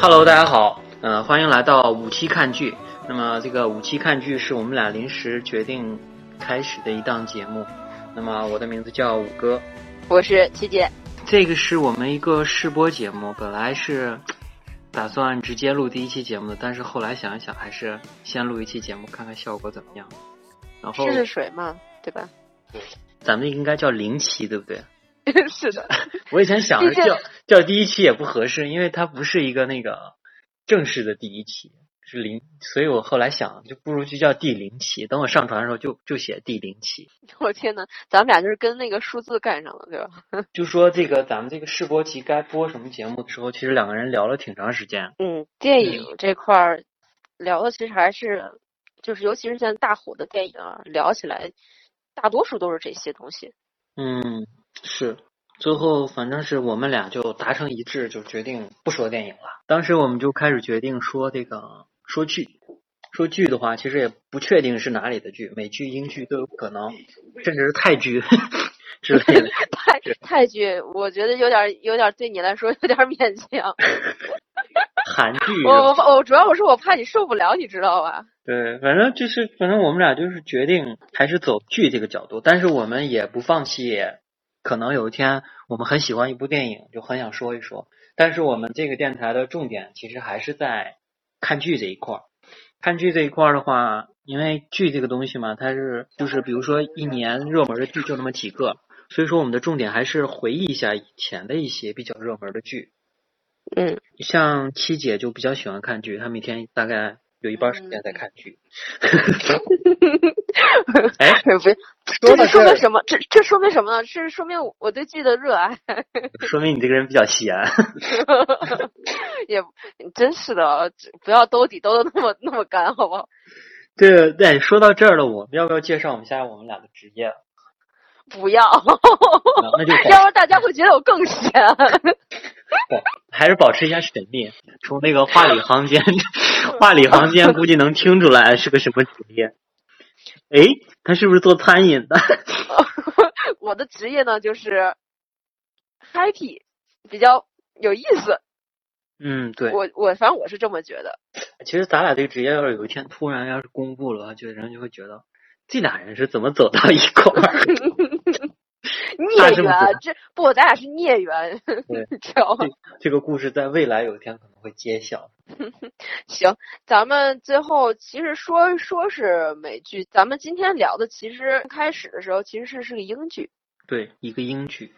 Hello，大家好，呃，欢迎来到五期看剧。那么这个五期看剧是我们俩临时决定开始的一档节目。那么我的名字叫五哥，我是七姐。这个是我们一个试播节目，本来是打算直接录第一期节目的，但是后来想一想，还是先录一期节目，看看效果怎么样。然后试试水嘛，对吧？对，咱们应该叫零期，对不对？是的。我以前想着叫叫第一期也不合适，因为它不是一个那个正式的第一期，是零，所以我后来想，就不如就叫第零期。等我上传的时候，就就写第零期。我天呐，咱们俩就是跟那个数字干上了，对吧？就说这个咱们这个试播期该播什么节目的时候，其实两个人聊了挺长时间。嗯，电影这块儿聊的其实还是，就是尤其是现在大火的电影啊，聊起来大多数都是这些东西。嗯，是。最后反正是我们俩就达成一致，就决定不说电影了。当时我们就开始决定说这个说剧，说剧的话，其实也不确定是哪里的剧，美剧、英剧都有可能，甚至是泰剧 之类的。泰泰剧，我觉得有点有点对你来说 有点勉强。韩剧，我我我主要我是我怕你受不了，你知道吧？对，反正就是反正我们俩就是决定还是走剧这个角度，但是我们也不放弃。可能有一天我们很喜欢一部电影，就很想说一说。但是我们这个电台的重点其实还是在看剧这一块儿。看剧这一块儿的话，因为剧这个东西嘛，它是就是比如说一年热门的剧就那么几个，所以说我们的重点还是回忆一下以前的一些比较热门的剧。嗯，像七姐就比较喜欢看剧，她每天大概。有一半时间在看剧，哎，不，这说明什么？这这说明什么呢？是说明我对剧的热爱。说明你这个人比较闲。也真是的，不要兜底兜的那么那么干，好不好？对对，说到这儿了，我们要不要介绍我们现在我们俩的职业？不要，那就要不然大家会觉得我更闲。还是保持一下神秘。从那个话里行间，话里行间估计能听出来是个什么职业。哎，他是不是做餐饮的？我的职业呢，就是 happy，比较有意思。嗯，对。我我反正我是这么觉得。其实咱俩这个职业要是有一天突然要是公布了，就人就会觉得这俩人是怎么走到一块儿。孽缘，这不，咱俩是孽缘，知道吗？这个故事在未来有一天可能会揭晓。行，咱们最后其实说说是美剧，咱们今天聊的其实开始的时候其实是是个英剧。对，一个英剧。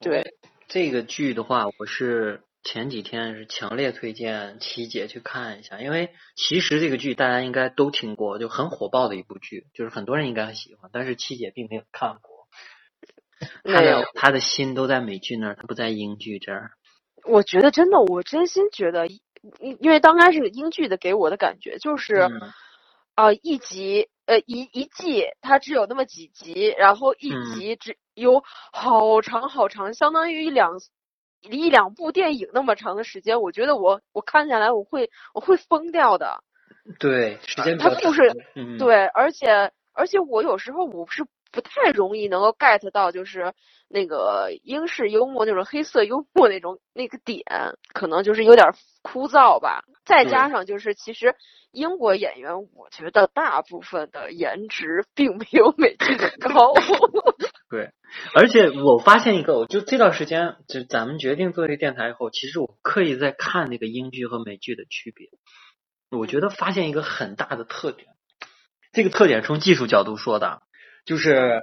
对，这个剧的话，我是前几天是强烈推荐琪姐去看一下，因为其实这个剧大家应该都听过，就很火爆的一部剧，就是很多人应该很喜欢，但是七姐并没有看过。他的他的心都在美剧那儿，他不在英剧这儿。我觉得真的，我真心觉得，因因为刚开始英剧的给我的感觉就是，啊，一集呃一一季它只有那么几集，然后一集只有好长好长，相当于一两一两部电影那么长的时间。我觉得我我看下来我会我会疯掉的。对，时间它不是对，而且而且我有时候我是。不太容易能够 get 到，就是那个英式幽默那种黑色幽默那种那个点，可能就是有点枯燥吧。再加上就是，其实英国演员，我觉得大部分的颜值并没有美剧的高。对，而且我发现一个，我就这段时间，就咱们决定做这个电台以后，其实我刻意在看那个英剧和美剧的区别。我觉得发现一个很大的特点，这个特点从技术角度说的。就是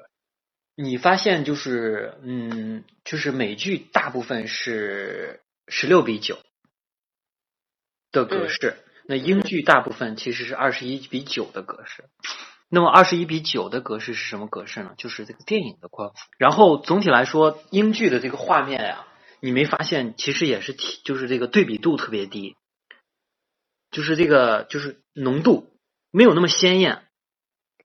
你发现，就是嗯，就是美剧大部分是十六比九的格式，那英剧大部分其实是二十一比九的格式。那么二十一比九的格式是什么格式呢？就是这个电影的宽幅。然后总体来说，英剧的这个画面呀，你没发现其实也是体，就是这个对比度特别低，就是这个就是浓度没有那么鲜艳。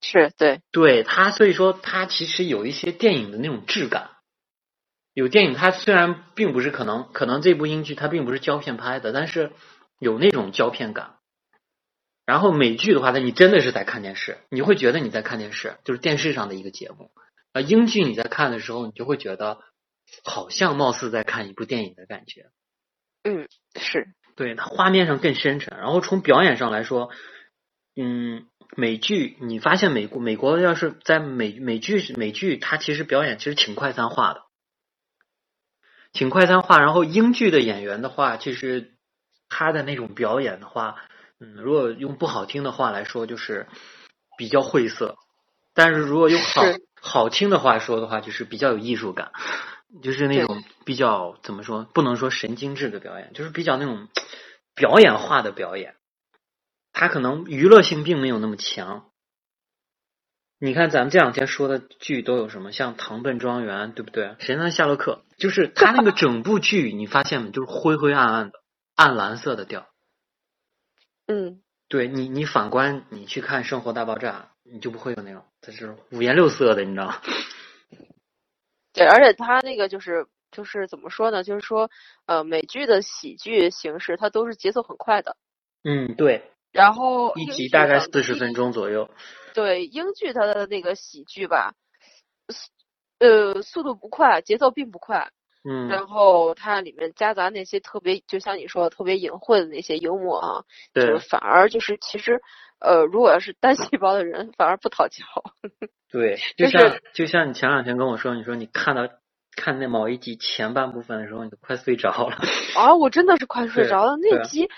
是对，对它，所以说它其实有一些电影的那种质感。有电影，它虽然并不是可能，可能这部英剧它并不是胶片拍的，但是有那种胶片感。然后美剧的话，它你真的是在看电视，你会觉得你在看电视，就是电视上的一个节目。啊，英剧你在看的时候，你就会觉得好像貌似在看一部电影的感觉。嗯，是。对，它画面上更深沉。然后从表演上来说，嗯，美剧你发现美国美国要是在美美剧美剧，它其实表演其实挺快餐化的，挺快餐化。然后英剧的演员的话，其实他的那种表演的话，嗯，如果用不好听的话来说，就是比较晦涩。但是如果用好好听的话说的话，就是比较有艺术感，就是那种比较怎么说，不能说神经质的表演，就是比较那种表演化的表演。它可能娱乐性并没有那么强。你看咱们这两天说的剧都有什么？像《唐顿庄园》，对不对？《神探夏洛克》，就是它那个整部剧，你发现没？就是灰灰暗暗的，暗蓝色的调。嗯。对你，你反观你去看《生活大爆炸》，你就不会有那种，它是五颜六色的，你知道吗？对，而且它那个就是就是怎么说呢？就是说，呃，美剧的喜剧形式，它都是节奏很快的。嗯，对。然后一集大概四十分钟左右。对，英剧它的那个喜剧吧，呃，速度不快，节奏并不快。嗯，然后它里面夹杂那些特别，就像你说的特别隐晦的那些幽默啊，就是反而就是其实，呃，如果要是单细胞的人，反而不讨巧。对，就像就像你前两天跟我说，你说你看到看那某一集前半部分的时候，你都快睡着了。啊，我真的是快睡着了，那集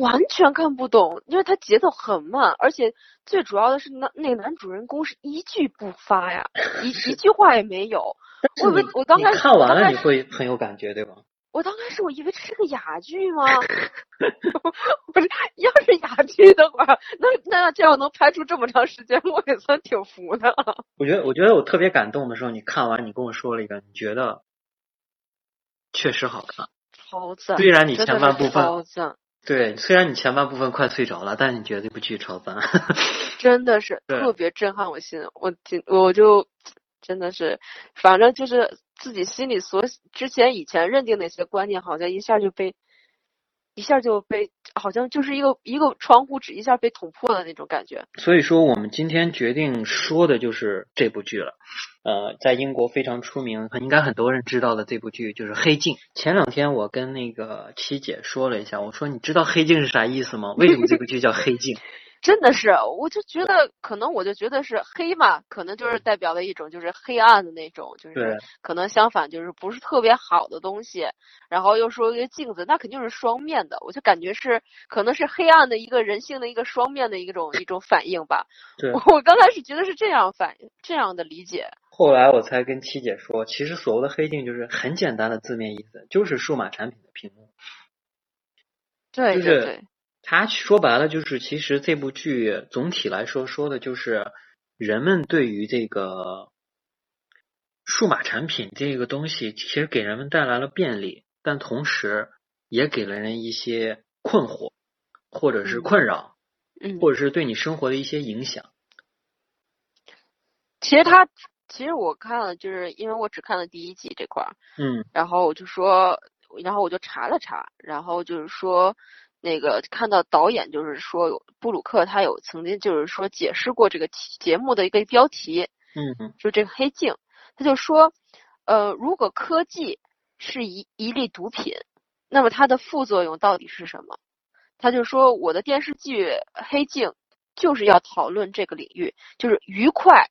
完全看不懂，因为它节奏很慢，而且最主要的是那那男主人公是一句不发呀，一 一句话也没有。我以为我刚开始看完了你会很有感觉，对吧？我刚开始我以为这是个哑剧吗？不是，要是哑剧的话，那那这样能拍出这么长时间，我也算挺服的。我觉得，我觉得我特别感动的时候，你看完你跟我说了一个，你觉得确实好看，超赞。虽然你前半部分超赞，对，虽然你前半部分快睡着了，但你觉得这部剧超赞，真的是特别震撼我心。我听我就。真的是，反正就是自己心里所之前以前认定那些观念，好像一下就被一下就被，好像就是一个一个窗户纸一下被捅破的那种感觉。所以说，我们今天决定说的就是这部剧了。呃，在英国非常出名，应该很多人知道的这部剧就是《黑镜》。前两天我跟那个七姐说了一下，我说你知道《黑镜》是啥意思吗？为什么这部剧叫《黑镜》？真的是，我就觉得可能我就觉得是黑嘛，可能就是代表了一种就是黑暗的那种，就是可能相反就是不是特别好的东西。然后又说一个镜子，那肯定是双面的，我就感觉是可能是黑暗的一个人性的一个双面的一种一种反应吧。对，我刚开始觉得是这样反这样的理解，后来我才跟七姐说，其实所谓的黑镜就是很简单的字面意思，就是数码产品的屏幕。对对对。他说白了就是，其实这部剧总体来说说的就是人们对于这个数码产品这个东西，其实给人们带来了便利，但同时也给了人一些困惑，或者是困扰，嗯，或者是对你生活的一些影响。其实他，其实我看了，就是因为我只看了第一季这块儿，嗯，然后我就说，然后我就查了查，然后就是说。那个看到导演就是说布鲁克他有曾经就是说解释过这个节目的一个标题，嗯嗯，就这个黑镜，他就说，呃，如果科技是一一粒毒品，那么它的副作用到底是什么？他就说我的电视剧《黑镜》就是要讨论这个领域，就是愉快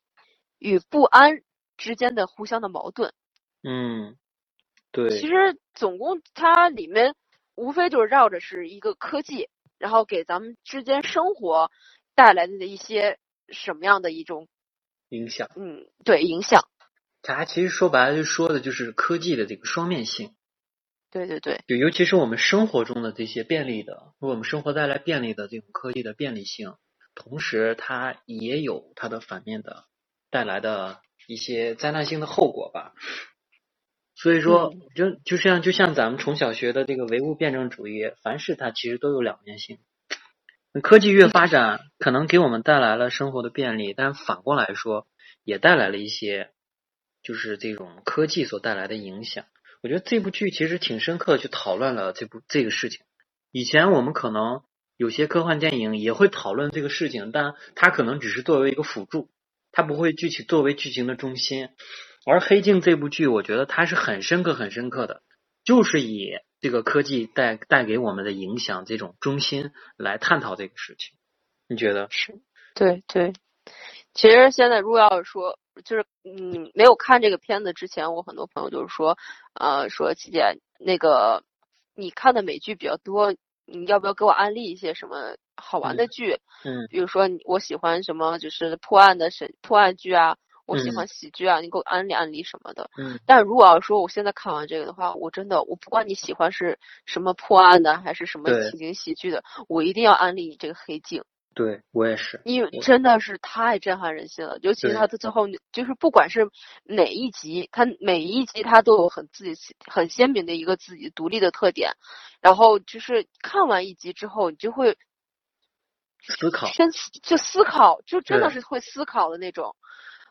与不安之间的互相的矛盾。嗯，对。其实总共它里面。无非就是绕着是一个科技，然后给咱们之间生活带来的一些什么样的一种影响？嗯，对，影响。它其实说白了就说的就是科技的这个双面性。对对对。就尤其是我们生活中的这些便利的，为我们生活带来便利的这种科技的便利性，同时它也有它的反面的带来的一些灾难性的后果吧。所以说，就就像就像咱们从小学的这个唯物辩证主义，凡事它其实都有两面性。科技越发展，可能给我们带来了生活的便利，但反过来说，也带来了一些就是这种科技所带来的影响。我觉得这部剧其实挺深刻，去讨论了这部这个事情。以前我们可能有些科幻电影也会讨论这个事情，但它可能只是作为一个辅助，它不会具体作为剧情的中心。而《黑镜》这部剧，我觉得它是很深刻、很深刻的，就是以这个科技带带给我们的影响这种中心来探讨这个事情。你觉得？是，对对。其实现在如果要是说，就是嗯，没有看这个片子之前，我很多朋友就是说，呃，说琪姐那个你看的美剧比较多，你要不要给我安利一些什么好玩的剧？嗯，比如说我喜欢什么，就是破案的审破案剧啊，我喜欢喜剧啊，你给我安利安利什么的。嗯，但如果要说我现在看完这个的话，我真的我不管你喜欢是什么破案的还是什么情景喜剧的，我一定要安利你这个黑镜。对我也是，因为真的是太震撼人心了，尤其是他的最后，就是不管是哪一集，他每一集他都有很自己很鲜明的一个自己独立的特点，然后就是看完一集之后，你就会思考，先就思考，就真的是会思考的那种。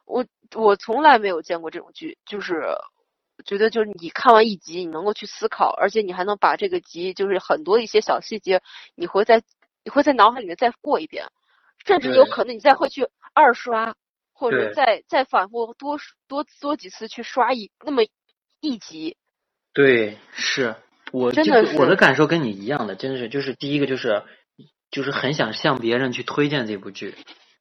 我我从来没有见过这种剧，就是觉得就是你看完一集，你能够去思考，而且你还能把这个集就是很多一些小细节，你会在。你会在脑海里面再过一遍，甚至有可能你再会去二刷，或者再再反复多多多几次去刷一那么一集。对，是我真的我的感受跟你一样的，真的是就是第一个就是就是很想向别人去推荐这部剧，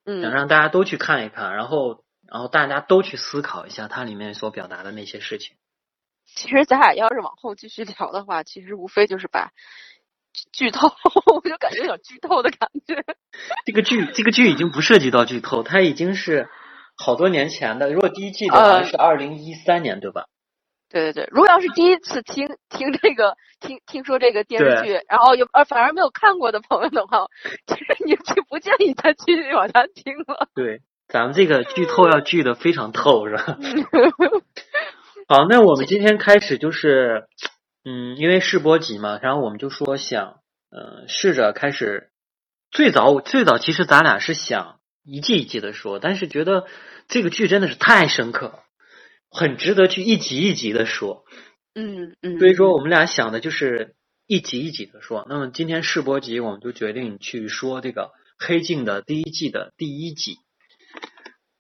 嗯，想让大家都去看一看，然后然后大家都去思考一下它里面所表达的那些事情。其实咱俩要是往后继续聊的话，其实无非就是把。剧透，我就感觉有点剧透的感觉。这个剧，这个剧已经不涉及到剧透，它已经是好多年前的。如果第一季的话是二零一三年，对吧？对对对。如果要是第一次听听这个，听听说这个电视剧，然后有呃反而没有看过的朋友的话，其 实你就不建议再继续往下听了。对，咱们这个剧透要剧的非常透，是吧？好，那我们今天开始就是。嗯，因为试播集嘛，然后我们就说想，呃，试着开始。最早最早其实咱俩是想一季一季的说，但是觉得这个剧真的是太深刻，很值得去一集一集的说。嗯嗯。所以说我们俩想的就是一集一集的说。那么今天试播集我们就决定去说这个《黑镜》的第一季的第一集。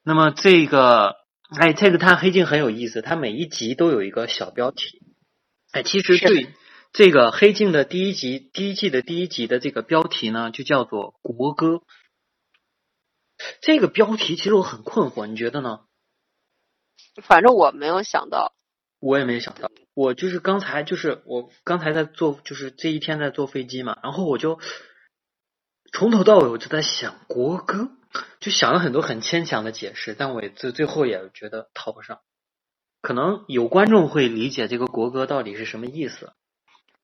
那么这个，哎，这个它《黑镜》很有意思，它每一集都有一个小标题。哎，其实对这个《黑镜》的第一集、第一季的第一集的这个标题呢，就叫做《国歌》。这个标题其实我很困惑，你觉得呢？反正我没有想到，我也没想到。我就是刚才就是我刚才在坐，就是这一天在坐飞机嘛，然后我就从头到尾我就在想国歌，就想了很多很牵强的解释，但我最最后也觉得套不上。可能有观众会理解这个国歌到底是什么意思。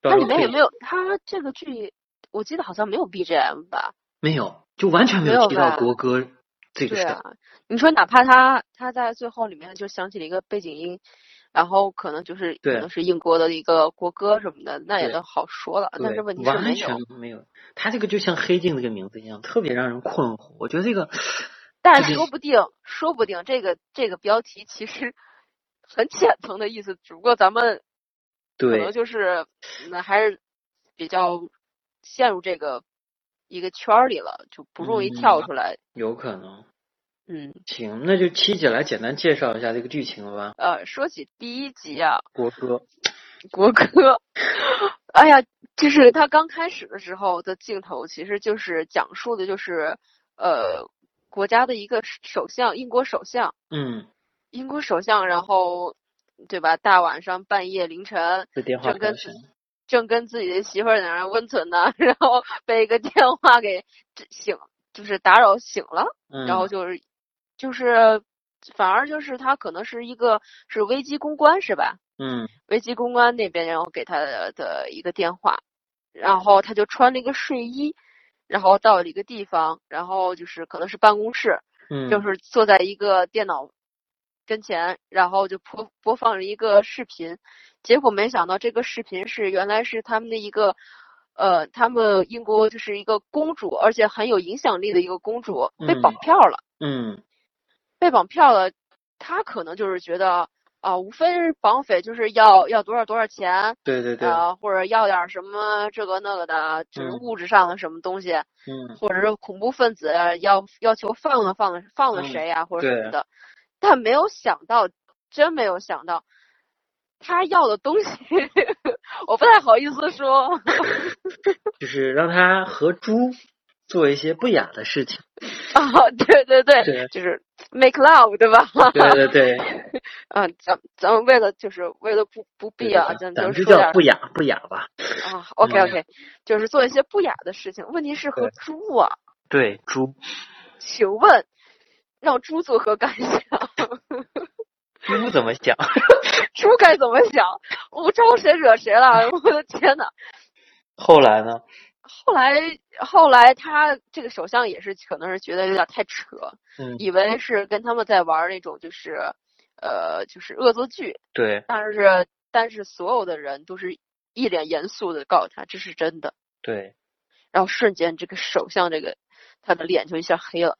那里面有没有？他这个剧我记得好像没有 BGM 吧？没有，就完全没有提到国歌这个事。啊，你说哪怕他他在最后里面就想起了一个背景音，然后可能就是可能是英国的一个国歌什么的，那也都好说了。但是问题是完全没有。他这个就像黑镜这个名字一样，特别让人困惑。我觉得这个，但说不定，说不定这个这个标题其实。很浅层的意思，只不过咱们可能就是那还是比较陷入这个一个圈儿里了，就不容易跳出来。有可能。嗯。行，那就七姐来简单介绍一下这个剧情吧。呃，说起第一集啊，国歌，国歌。哎呀，就是他刚开始的时候的镜头，其实就是讲述的就是呃国家的一个首相，英国首相。嗯。英国首相，然后对吧？大晚上半夜凌晨，正跟正跟自己的媳妇儿在那温存呢，然后被一个电话给醒，就是打扰醒了，然后就是就是反而就是他可能是一个是危机公关是吧？嗯，危机公关那边然后给他的一个电话，然后他就穿了一个睡衣，然后到了一个地方，然后就是可能是办公室，嗯，就是坐在一个电脑。跟前，然后就播播放了一个视频，结果没想到这个视频是原来是他们的一个，呃，他们英国就是一个公主，而且很有影响力的一个公主被绑票了。嗯，被绑票了，他可能就是觉得啊，无非是绑匪就是要要多少多少钱，对对对，啊，或者要点什么这个那个的，就是物质上的什么东西，嗯，或者是恐怖分子要要求放了放了放了谁呀，或者什么的。但没有想到，真没有想到，他要的东西，我不太好意思说。就是让他和猪做一些不雅的事情。啊，对对对，就是 make love，对吧？对 对对。嗯，咱咱们为了就是为了不不必啊，咱就说点不雅不雅吧。啊，OK OK，就是做一些不雅的事情。问题是和猪啊。对猪。请问，让猪作何感想？猪怎么想？猪该怎么想？我招谁惹谁了？我的天呐。后来呢？后来，后来他这个首相也是，可能是觉得有点太扯，嗯，以为是跟他们在玩那种，就是，呃，就是恶作剧。对。但是，但是所有的人都是一脸严肃的告诉他这是真的。对。然后瞬间，这个首相这个他的脸就一下黑了。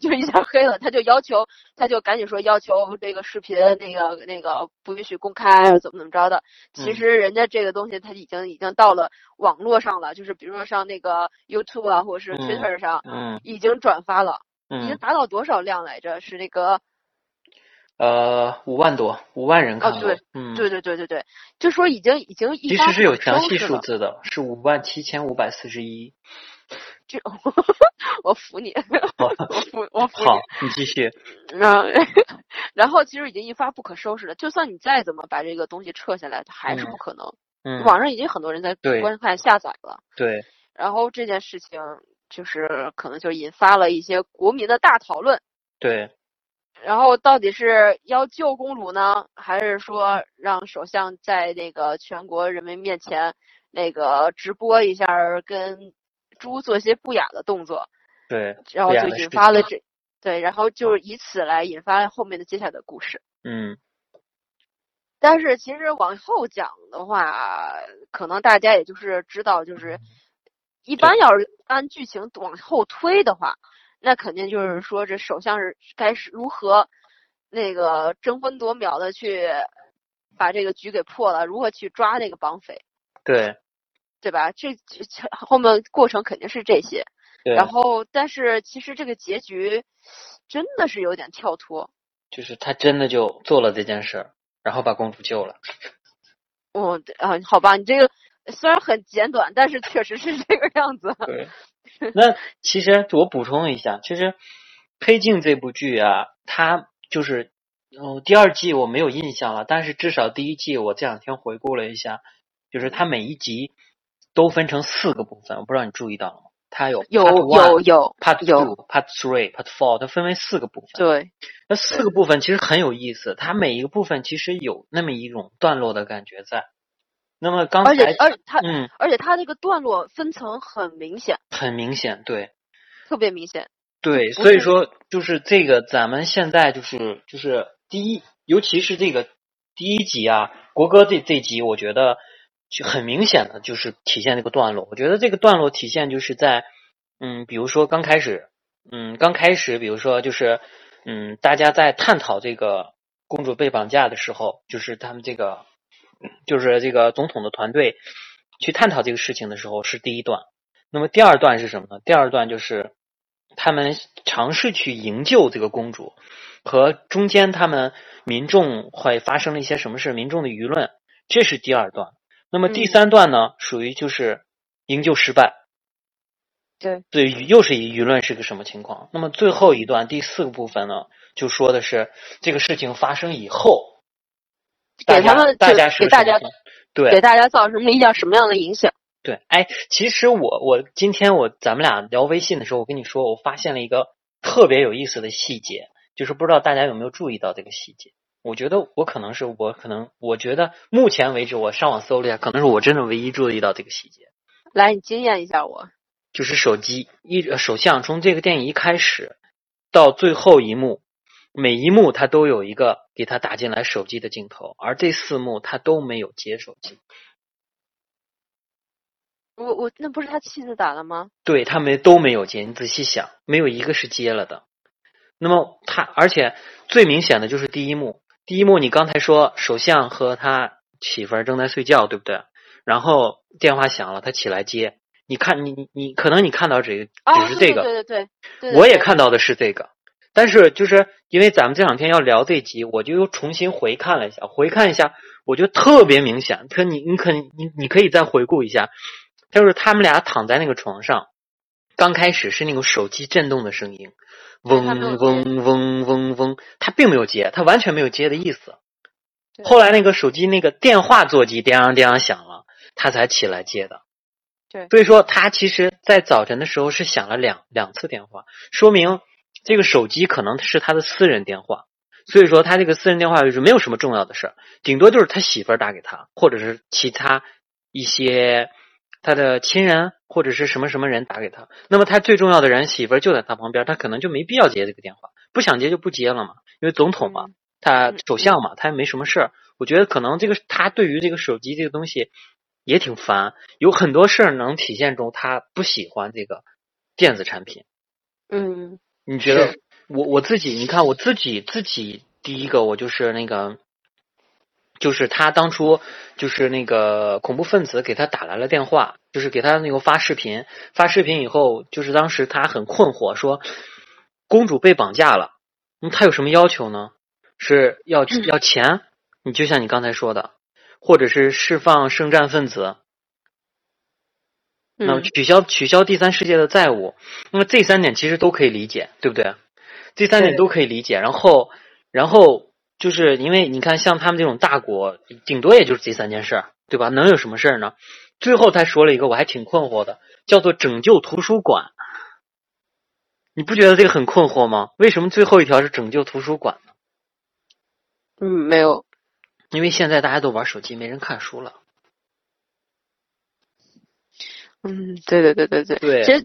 就一下黑了，他就要求，他就赶紧说要求这个视频那个那个不允许公开，怎么怎么着的。其实人家这个东西他已经已经到了网络上了，就是比如说像那个 YouTube 啊，或者是 Twitter 上，嗯，已经转发了，已经达到多少量来着？是那个，呃，五万多，五万人看对，嗯，对对对对对，就说已经已经其实是有详细数字的，是五万七千五百四十一。这我服你，我服我服你。好，你继续。然 然后其实已经一发不可收拾了，就算你再怎么把这个东西撤下来，它还是不可能。嗯。网上已经很多人在观看下载了。对。然后这件事情就是可能就引发了一些国民的大讨论。对。然后到底是要救公主呢，还是说让首相在那个全国人民面前那个直播一下跟？猪做一些不雅的动作，对，然后就引发了这，对，然后就是以此来引发后面的接下来的故事。嗯，但是其实往后讲的话，可能大家也就是知道，就是一般要是按剧情往后推的话，那肯定就是说这首相是该是如何那个争分夺秒的去把这个局给破了，如何去抓那个绑匪。对。对吧？这后面过程肯定是这些，对。然后，但是其实这个结局真的是有点跳脱。就是他真的就做了这件事儿，然后把公主救了。哦，啊，好吧，你这个虽然很简短，但是确实是这个样子。对。那其实我补充一下，其实《黑镜》这部剧啊，它就是嗯，第二季我没有印象了，但是至少第一季我这两天回顾了一下，就是它每一集。都分成四个部分，我不知道你注意到了吗？它有有有有 part two、part three、part four，它分为四个部分。对，那四个部分其实很有意思，它每一个部分其实有那么一种段落的感觉在。那么刚才，而且而且它嗯，而且它这个段落分层很明显，很明显，对，特别明显。对，所以说就是这个，咱们现在就是就是第一，尤其是这个第一集啊，国歌这这集，我觉得。就很明显的就是体现这个段落，我觉得这个段落体现就是在，嗯，比如说刚开始，嗯，刚开始，比如说就是，嗯，大家在探讨这个公主被绑架的时候，就是他们这个，就是这个总统的团队去探讨这个事情的时候是第一段。那么第二段是什么呢？第二段就是他们尝试去营救这个公主，和中间他们民众会发生了一些什么事，民众的舆论，这是第二段。那么第三段呢，属于就是营救失败，对，对，又是一舆论是个什么情况？那么最后一段第四个部分呢，就说的是这个事情发生以后，给他们大家是给大家对给大家造成了一点什么样的影响？对，哎，其实我我今天我咱们俩聊微信的时候，我跟你说，我发现了一个特别有意思的细节，就是不知道大家有没有注意到这个细节。我觉得我可能是我可能我觉得目前为止我上网搜了一下，可能是我真的唯一注意到这个细节。来，你惊艳一下我。就是手机一首相从这个电影一开始到最后一幕，每一幕他都有一个给他打进来手机的镜头，而这四幕他都没有接手机。我我那不是他妻子打的吗？对他没都没有接，你仔细想，没有一个是接了的。那么他而且最明显的就是第一幕。第一幕，你刚才说首相和他媳妇儿正在睡觉，对不对？然后电话响了，他起来接。你看，你你你，可能你看到这个只是这个，对对对，我也看到的是这个。但是就是因为咱们这两天要聊这集，我就又重新回看了一下，回看一下，我觉得特别明显。可你你可你你可以再回顾一下，就是他们俩躺在那个床上，刚开始是那个手机震动的声音，嗡嗡嗡嗡嗡，他并没有接，他完全没有接的意思。后来那个手机那个电话座机叮叮响了，他才起来接的。对，所以说他其实，在早晨的时候是响了两两次电话，说明这个手机可能是他的私人电话。所以说他这个私人电话就是没有什么重要的事儿，顶多就是他媳妇儿打给他，或者是其他一些他的亲人或者是什么什么人打给他。那么他最重要的人媳妇儿就在他旁边，他可能就没必要接这个电话，不想接就不接了嘛，因为总统嘛。他首相嘛，他也没什么事儿。我觉得可能这个他对于这个手机这个东西也挺烦，有很多事儿能体现出他不喜欢这个电子产品。嗯，你觉得我我自己？你看我自己自己第一个，我就是那个，就是他当初就是那个恐怖分子给他打来了电话，就是给他那个发视频，发视频以后，就是当时他很困惑，说公主被绑架了，那他有什么要求呢？是要要钱，你就像你刚才说的，或者是释放圣战分子，那么取消取消第三世界的债务，那么这三点其实都可以理解，对不对？这三点都可以理解。然后，然后就是因为你看，像他们这种大国，顶多也就是这三件事，对吧？能有什么事儿呢？最后他说了一个我还挺困惑的，叫做拯救图书馆。你不觉得这个很困惑吗？为什么最后一条是拯救图书馆？嗯，没有，因为现在大家都玩手机，没人看书了。嗯，对对对对对，对，其实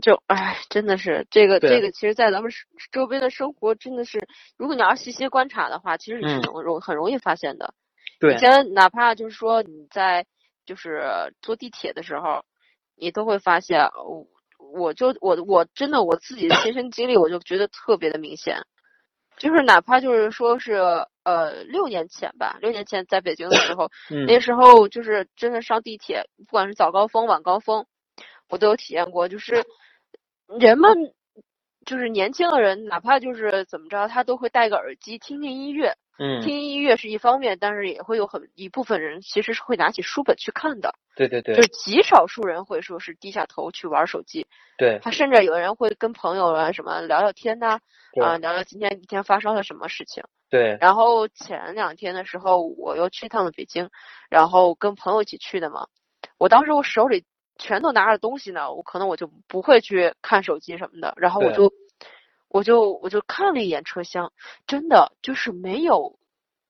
就哎，真的是这个这个，其实，在咱们周边的生活，真的是，如果你要细细观察的话，其实你是容容很容易发现的。对，以前哪怕就是说你在就是坐地铁的时候，你都会发现，我我就我我真的我自己的亲身经历，我就觉得特别的明显。就是哪怕就是说是呃六年前吧，六年前在北京的时候，那时候就是真的上地铁，不管是早高峰晚高峰，我都有体验过。就是人们就是年轻的人，哪怕就是怎么着，他都会戴个耳机听听音乐。嗯，听音乐是一方面，但是也会有很一部分人其实是会拿起书本去看的。对对对，就是极少数人会说是低下头去玩手机。对，他甚至有人会跟朋友啊什么聊聊天呐，啊聊聊今天一天发生了什么事情。对。然后前两天的时候，我又去趟了北京，然后跟朋友一起去的嘛。我当时我手里全都拿着东西呢，我可能我就不会去看手机什么的，然后我就。我就我就看了一眼车厢，真的就是没有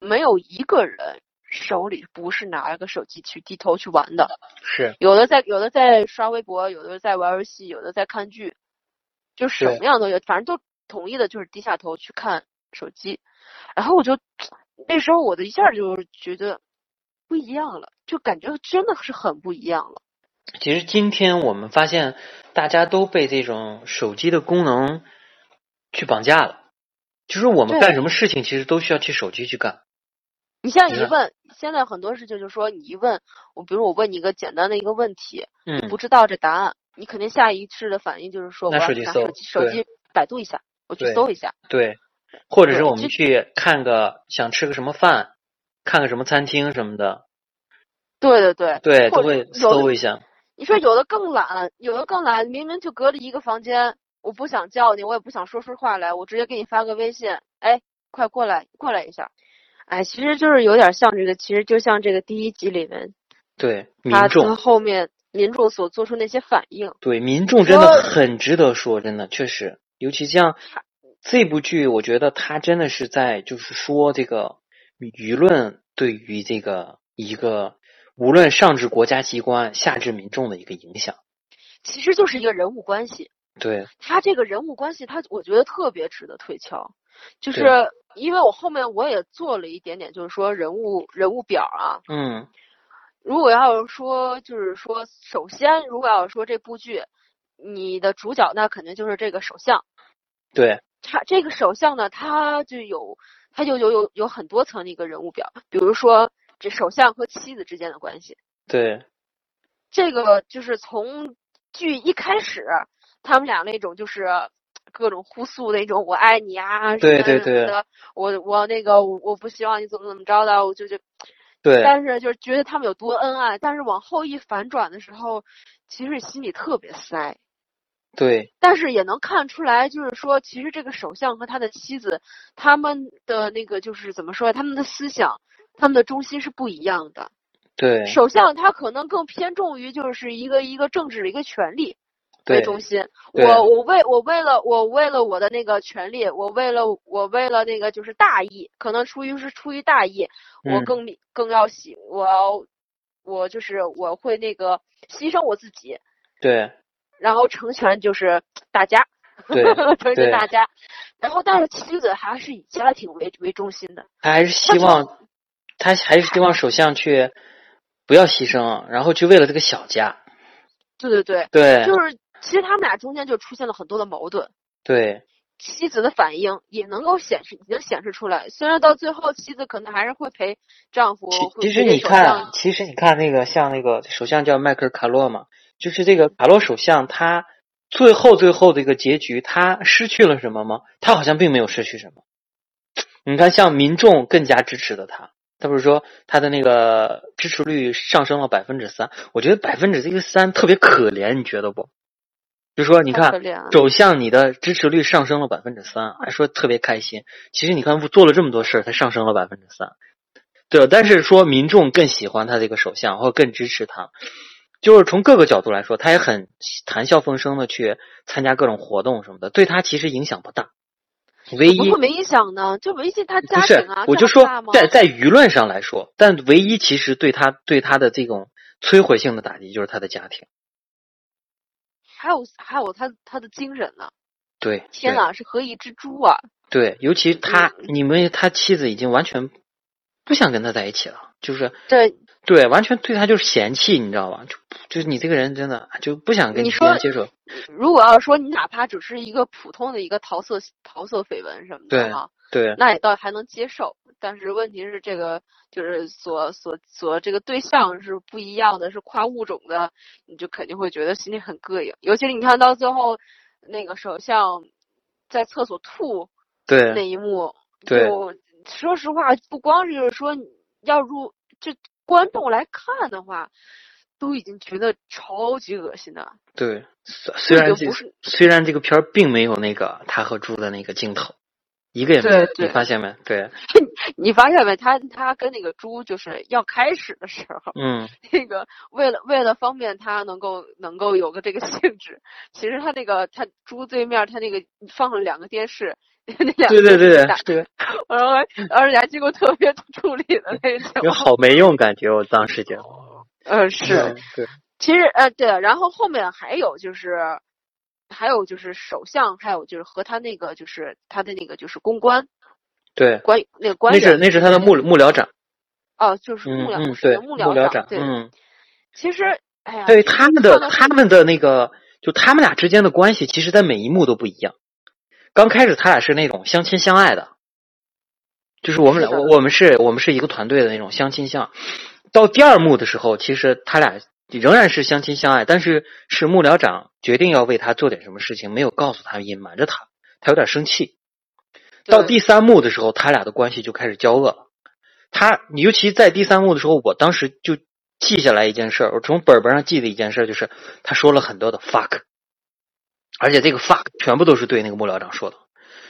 没有一个人手里不是拿了个手机去低头去玩的，是有的在有的在刷微博，有的在玩游戏，有的在看剧，就什么样都有，反正都统一的就是低下头去看手机。然后我就那时候我的一下就觉得不一样了，就感觉真的是很不一样了。其实今天我们发现，大家都被这种手机的功能。去绑架了，就是我们干什么事情，其实都需要去手机去干。你像一问，现在很多事情就是说，你一问我，比如我问你一个简单的一个问题，嗯，不知道这答案，你肯定下意识的反应就是说，我拿手机手机手机百度一下，我去搜一下。对，或者是我们去看个想吃个什么饭，看个什么餐厅什么的。对对对。对，都会搜一下。你说有的更懒，有的更懒，明明就隔着一个房间。我不想叫你，我也不想说出话来，我直接给你发个微信，哎，快过来，过来一下，哎，其实就是有点像这个，其实就像这个第一集里面，对民众后面民众所做出那些反应，对民众真的很值得说，真的确实，尤其像这部剧，我觉得他真的是在就是说这个舆论对于这个一个无论上至国家机关，下至民众的一个影响，其实就是一个人物关系。对他这个人物关系，他我觉得特别值得推敲，就是因为我后面我也做了一点点，就是说人物人物表啊。嗯。如果要是说，就是说，首先，如果要是说这部剧，你的主角那肯定就是这个首相。对。他这个首相呢，他就有，他就有有有很多层的一个人物表，比如说这首相和妻子之间的关系。对。这个就是从剧一开始。他们俩那种就是各种互诉那种“我爱你”啊，对对对，我我那个我不希望你怎么怎么着的，我就就对。但是就是觉得他们有多恩爱，但是往后一反转的时候，其实心里特别塞。对。但是也能看出来，就是说，其实这个首相和他的妻子，他们的那个就是怎么说，他们的思想，他们的中心是不一样的。对。首相他可能更偏重于就是一个一个政治的一个权利。为中心，我我为我为了我为了我的那个权利，我为了我为了那个就是大义，可能出于是出于大义，我更更要喜我要我就是我会那个牺牲我自己，对，然后成全就是大家，对，成全大家，然后但是妻子还是以家庭为为中心的，他还是希望他还是希望首相去不要牺牲，然后去为了这个小家，对对对，对，就是。其实他们俩中间就出现了很多的矛盾，对，妻子的反应也能够显示，已经显示出来。虽然到最后，妻子可能还是会陪丈夫。其实你看，其实你看那个像那个首相叫迈克尔卡洛嘛，就是这个卡洛首相，他最后最后的一个结局，他失去了什么吗？他好像并没有失去什么。你看，像民众更加支持的他。他不是说他的那个支持率上升了百分之三？我觉得百分之这个三特别可怜，你觉得不？就说你看，首相你的支持率上升了百分之三，还说特别开心。其实你看做了这么多事儿，才上升了百分之三，对。但是说民众更喜欢他这个首相，或更支持他，就是从各个角度来说，他也很谈笑风生的去参加各种活动什么的，对他其实影响不大。唯一会没影响呢，就唯一他家庭啊。我就说在在舆论上来说，但唯一其实对他对他的这种摧毁性的打击就是他的家庭。还有还有他他的精神呢，对，天哪，是何以之诛啊！对，尤其他，你们他妻子已经完全不想跟他在一起了，就是对对，完全对他就是嫌弃，你知道吧？就就是你这个人真的就不想跟你说接触。如果要说你哪怕只是一个普通的一个桃色桃色绯闻什么的哈，对，那也倒还能接受。但是问题是，这个就是所所所这个对象是不一样的，是跨物种的，你就肯定会觉得心里很膈应。尤其是你看到最后那个首相在厕所吐对那一幕，就说实话，不光是说要入就观众来看的话，都已经觉得超级恶心的。对，虽然这虽然这个片儿并没有那个他和猪的那个镜头。一个也没有，你发现没？对，你发现没？他他跟那个猪就是要开始的时候，嗯，那个为了为了方便他能够能够有个这个 性质，其实他那个他猪对面他那个放了两个电视，那两对对对对，然后然后人家经过特别处理的那种，好没用感觉，我当时就，嗯是，对，其实呃对，然后后面还有就是。还有就是首相，还有就是和他那个就是他的那个就是公关，对，关那个官员，那是那是他的幕。幕僚长，哦，就是幕僚，对，幕僚长，对，嗯，其实，哎呀，对他们的他们的那个，就他们俩之间的关系，其实，在每一幕都不一样。刚开始他俩是那种相亲相爱的，就是我们俩，我我们是我们是一个团队的那种相亲相。到第二幕的时候，其实他俩。仍然是相亲相爱，但是是幕僚长决定要为他做点什么事情，没有告诉他，隐瞒着他，他有点生气。到第三幕的时候，他俩的关系就开始交恶了。他尤其在第三幕的时候，我当时就记下来一件事儿，我从本本上记的一件事就是他说了很多的 fuck，而且这个 fuck 全部都是对那个幕僚长说的，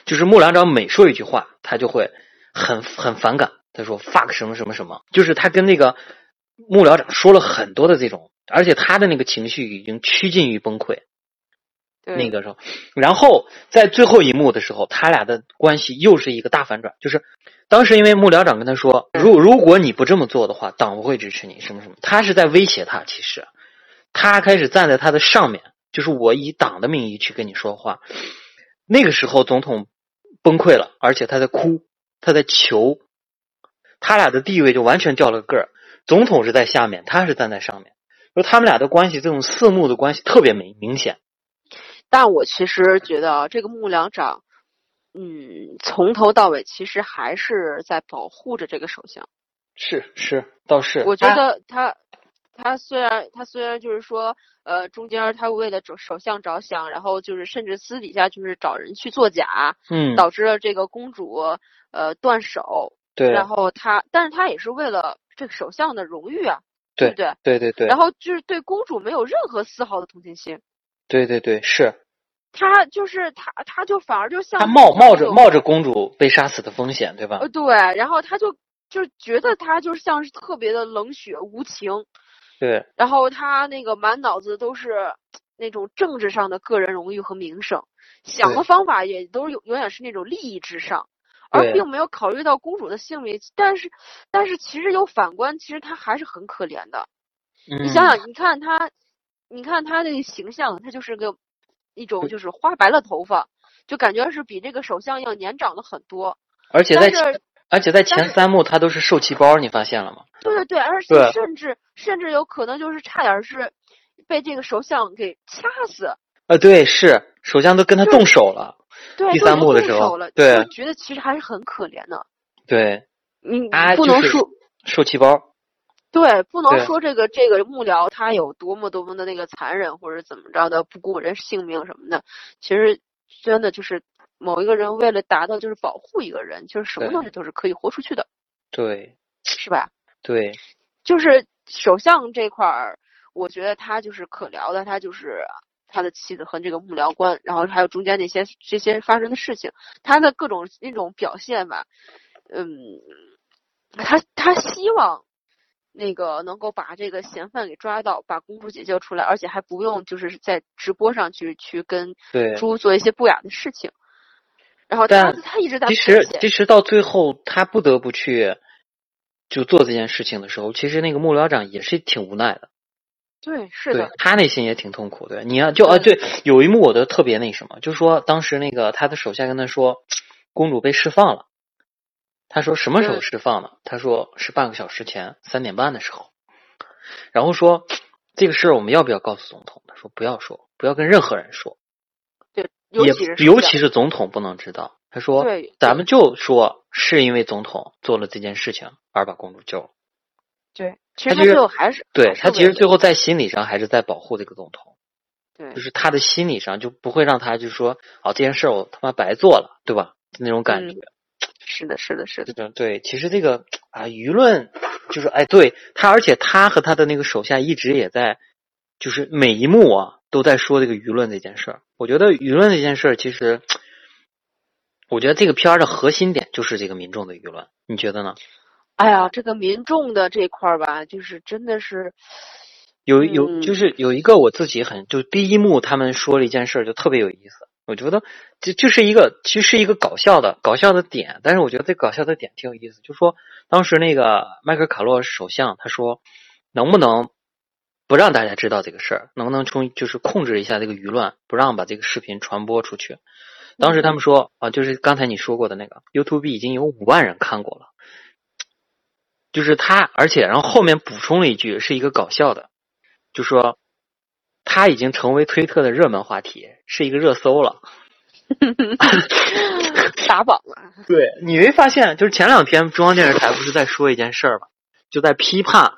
就是幕僚长每说一句话，他就会很很反感。他说 fuck 什么什么什么，就是他跟那个。幕僚长说了很多的这种，而且他的那个情绪已经趋近于崩溃。那个时候，然后在最后一幕的时候，他俩的关系又是一个大反转。就是当时因为幕僚长跟他说，如如果你不这么做的话，党不会支持你，什么什么。他是在威胁他。其实他开始站在他的上面，就是我以党的名义去跟你说话。那个时候，总统崩溃了，而且他在哭，他在求，他俩的地位就完全掉了个儿。总统是在下面，他是站在上面，说他们俩的关系，这种四目的关系特别明明显。但我其实觉得这个幕僚长，嗯，从头到尾其实还是在保护着这个首相。是是，倒是。我觉得他他虽然他虽然就是说，呃，中间他为了首首相着想，然后就是甚至私底下就是找人去作假，嗯，导致了这个公主呃断手。对。然后他，但是他也是为了。这个首相的荣誉啊，对不对？对对对，然后就是对公主没有任何丝毫的同情心，对对对是，他就是他他就反而就像他冒冒着冒着公主被杀死的风险，对吧呃？对，然后他就就觉得他就像是特别的冷血无情，对然后他那个满脑子都是那种政治上的个人荣誉和名声，想的方法也都是永永远是那种利益至上，而并没有考虑到公主的性命。但是，但是其实有反观，其实他还是很可怜的。嗯你想想，你看他，你看他那个形象，他就是个一种就是花白了头发，就感觉是比这个首相要年长了很多。而且在而且在前三幕他都是受气包，你发现了吗？对对对，而且甚至甚至有可能就是差点是被这个首相给掐死。呃，对，是首相都跟他动手了，对，第三幕的时候了，对就觉得其实还是很可怜的。对，你不能说受气包，对，不能说这个这个幕僚他有多么多么的那个残忍或者怎么着的不顾人性命什么的，其实真的就是某一个人为了达到就是保护一个人，就是什么东西都是可以豁出去的，对是吧？对就是首相这块儿，我觉得他就是可聊的，他就是他的妻子和这个幕僚官，然后还有中间那些这些发生的事情，他的各种那种表现吧，嗯，他他希望那个能够把这个嫌犯给抓到，把公主解救出来，而且还不用就是在直播上去去跟对。猪做一些不雅的事情，然后他但他一直在其实其实到最后他不得不去就做这件事情的时候，其实那个幕僚长也是挺无奈的，对，是的，他内心也挺痛苦的。你要就啊，对对，有一幕我都特别那什么，就说当时那个他的手下跟他说，公主被释放了。他说什么时候释放的？他说是半个小时前三点半的时候。然后说这个事儿我们要不要告诉总统？他说不要说，不要跟任何人说，也尤其是总统不能知道。他说对咱们就说是因为总统做了这件事情而把公主救了。对，其实最后还是对他其实最后在心理上还是在保护这个总统，对就是他的心理上就不会让他就说哦这件事儿我他妈白做了，对吧？那种感觉。嗯是的，是的，是的，对，其实这个啊，舆论就是哎，对他，而且他和他的那个手下一直也在，就是每一幕啊都在说这个舆论这件事儿。我觉得舆论这件事儿，其实我觉得这个片儿的核心点就是这个民众的舆论，你觉得呢？哎呀，这个民众的这块儿吧，就是真的是，有有嗯就是有一个我自己很就第一幕他们说了一件事儿就特别有意思，我觉得这就是一个其实是一个搞笑的搞笑的点，但是我觉得这搞笑的点挺有意思，就说当时那个迈克尔卡洛首相他说能不能不让大家知道这个事儿，能不能从就是控制一下这个舆论，不让把这个视频传播出去。当时他们说啊，就是刚才你说过的那个 YouTube 已经有五万人看过了，就是他，而且然后后面补充了一句是一个搞笑的，就说他已经成为推特的热门话题，是一个热搜了。打榜了。对，你没发现，就是前两天中央电视台不是在说一件事儿吗？就在批判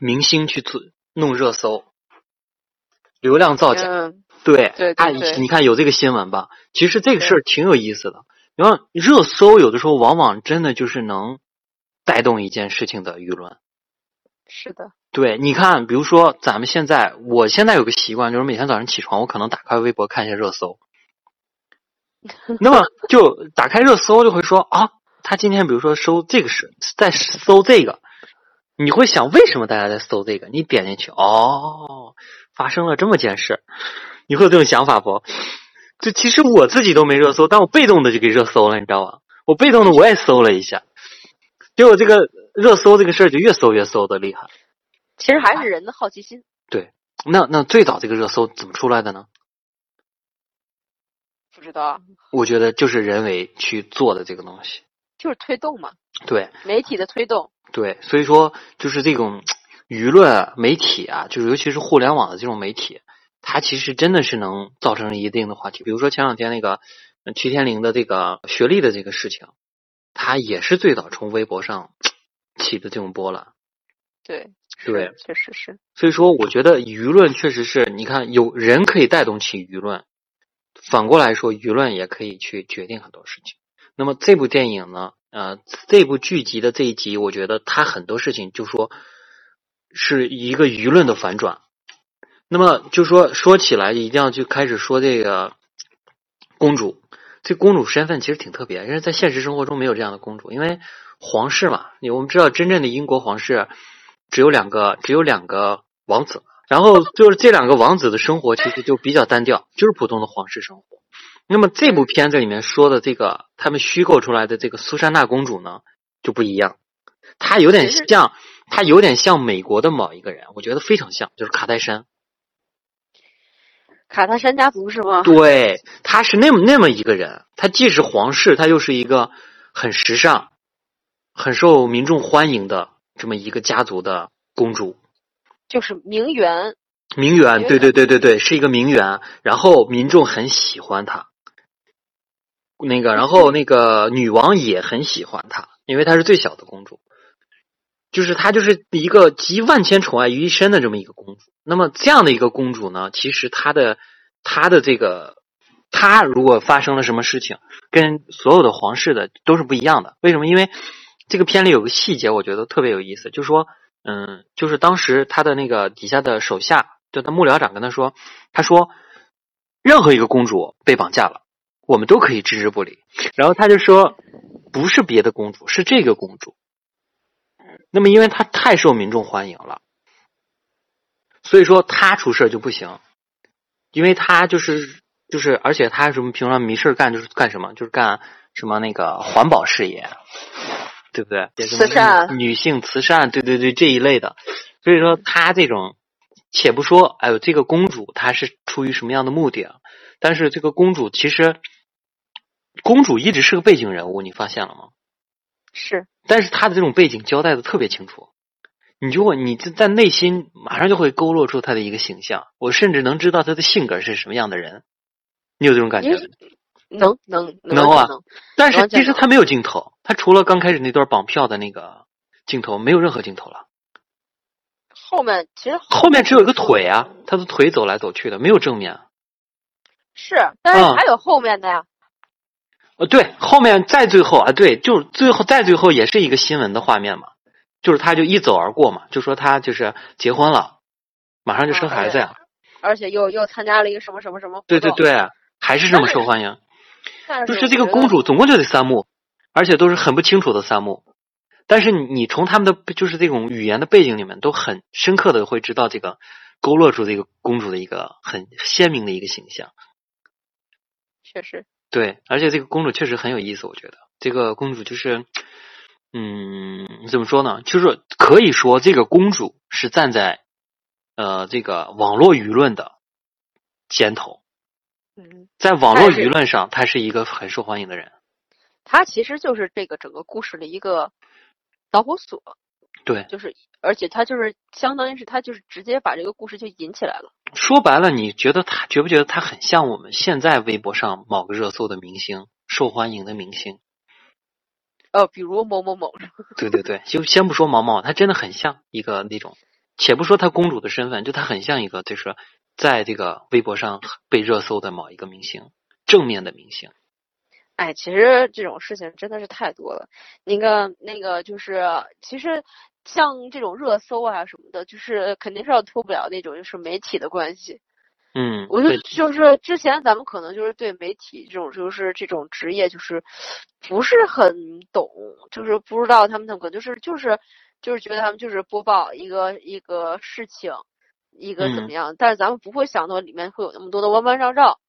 明星去做弄热搜，流量造假。嗯，对，对对啊对你看有这个新闻吧？其实这个事儿挺有意思的。然后热搜有的时候往往真的就是能带动一件事情的舆论。是的，对，你看，比如说咱们现在，我现在有个习惯，就是每天早上起床，我可能打开微博看一下热搜。那么就打开热搜就会说啊，他今天比如说搜这个是在搜这个，你会想为什么大家在搜这个？你点进去，哦，发生了这么件事，你会有这种想法不？就其实我自己都没热搜，但我被动的就给热搜了，你知道吧？我被动的我也搜了一下，结果这个热搜这个事儿就越搜越搜的厉害。其实还是人的好奇心。对那那最早这个热搜怎么出来的呢？不知道，我觉得就是人为去做的这个东西。就是推动嘛，对媒体的推动。对，所以说就是这种舆论媒体啊，就是尤其是互联网的这种媒体，它其实真的是能造成一定的话题。比如说前两天那个呃曲天林的这个学历的这个事情，它也是最早从微博上 起的这种波澜。对，对是，确实是。所以说，我觉得舆论确实是你看有人可以带动起舆论，反过来说，舆论也可以去决定很多事情。那么这部电影呢，呃，这部剧集的这一集，我觉得它很多事情就说是一个舆论的反转。那么就说说起来，一定要去开始说这个公主。这公主身份其实挺特别，因为在现实生活中没有这样的公主，因为皇室嘛，我们知道真正的英国皇室只有两个，只有两个王子，然后就是这两个王子的生活其实就比较单调，就是普通的皇室生活。那么这部片子里面说的这个他们虚构出来的这个苏珊娜公主呢就不一样，她有点像，她有点像美国的某一个人，我觉得非常像，就是卡戴珊。卡戴珊家族是吗？对，她是那么那么一个人，她既是皇室，她又是一个很时尚、很受民众欢迎的这么一个家族的公主，就是名媛。名媛，对对对对对，是一个名媛，然后民众很喜欢她。那个，然后那个女王也很喜欢她，因为她是最小的公主，就是她就是一个集万千宠爱于一身的这么一个公主。那么这样的一个公主呢，其实她的她的这个她如果发生了什么事情，跟所有的皇室的都是不一样的。为什么？因为这个片里有个细节，我觉得特别有意思，就是说，嗯，就是当时他的那个底下的手下，就他幕僚长跟他说，他说，任何一个公主被绑架了，我们都可以置之不理。然后他就说，不是别的公主，是这个公主。那么，因为她太受民众欢迎了。所以说她出事就不行，因为她就是就是，而且她什么平常没事干就是干什么，就是干什么那个环保事业，对不对？慈善、女性慈善，对对对这一类的。所以说她这种，且不说，哎呦，这个公主她是出于什么样的目的啊？但是这个公主其实，公主一直是个背景人物，你发现了吗？是。但是她的这种背景交代的特别清楚。你就会你在内心马上就会勾勒出她的一个形象，我甚至能知道她的性格是什么样的人。你有这种感觉吗？能能能啊！但是其实他没有镜头，他除了刚开始那段绑票的那个镜头，没有任何镜头了。后面其实后面只有一个腿啊，他的腿走来走去的，没有正面。是，但是还有后面的呀。呃，对，后面再最后啊，对，就最后再最后也是一个新闻的画面嘛。就是他，就一走而过嘛，就说他就是结婚了，马上就生孩子呀，而且又又参加了一个什么什么什么，对对对，还是这么受欢迎。就是这个公主总共就得三幕，而且都是很不清楚的三幕。但是你从他们的就是这种语言的背景里面，都很深刻的会知道这个勾勒出这个公主的一个很鲜明的一个形象。确实。对，而且这个公主确实很有意思，我觉得这个公主就是。嗯，怎么说呢？就是可以说，这个公主是站在呃这个网络舆论的尖头。嗯，在网络舆论上，她是一个很受欢迎的人。她其实就是这个整个故事的一个导火索。对，就是，而且他就是相当于是他就是直接把这个故事就引起来了。说白了，你觉得他觉不觉得他很像我们现在微博上某个热搜的明星，受欢迎的明星？呃，比如某某某，对对对，就先不说毛毛，他真的很像一个那种，且不说他公主的身份，就他很像一个，就是在这个微博上被热搜的某一个明星，正面的明星。哎，其实这种事情真的是太多了。那个那个，就是其实像这种热搜啊什么的，就是肯定是要脱不了那种就是媒体的关系。嗯，我就就是之前咱们可能就是对媒体这种就是这种职业就是不是很懂，就是不知道他们怎么就是就是就是觉得他们就是播报一个一个事情，一个怎么样，但是咱们不会想到里面会有那么多的弯弯绕绕。